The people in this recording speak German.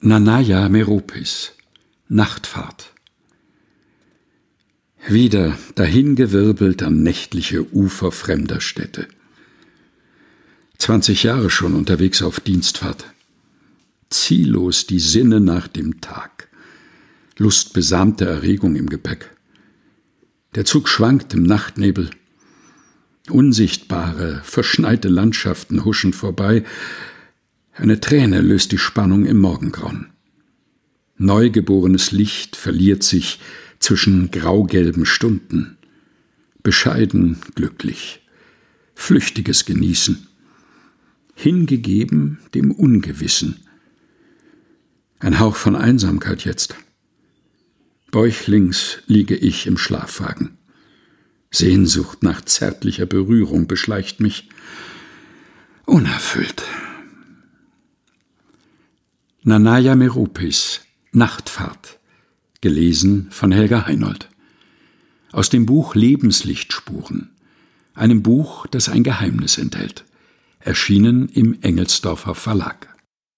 Nanaya Meropis Nachtfahrt Wieder dahingewirbelt an nächtliche Ufer fremder Städte. Zwanzig Jahre schon unterwegs auf Dienstfahrt. Ziellos die Sinne nach dem Tag. Lustbesamte Erregung im Gepäck. Der Zug schwankt im Nachtnebel. Unsichtbare, verschneite Landschaften huschen vorbei, eine Träne löst die Spannung im Morgengrauen. Neugeborenes Licht verliert sich zwischen graugelben Stunden. Bescheiden glücklich. Flüchtiges Genießen. Hingegeben dem Ungewissen. Ein Hauch von Einsamkeit jetzt. Bäuchlings liege ich im Schlafwagen. Sehnsucht nach zärtlicher Berührung beschleicht mich. Unerfüllt. Nanaya Meropis Nachtfahrt gelesen von Helga Heinold. Aus dem Buch Lebenslichtspuren einem Buch, das ein Geheimnis enthält erschienen im Engelsdorfer Verlag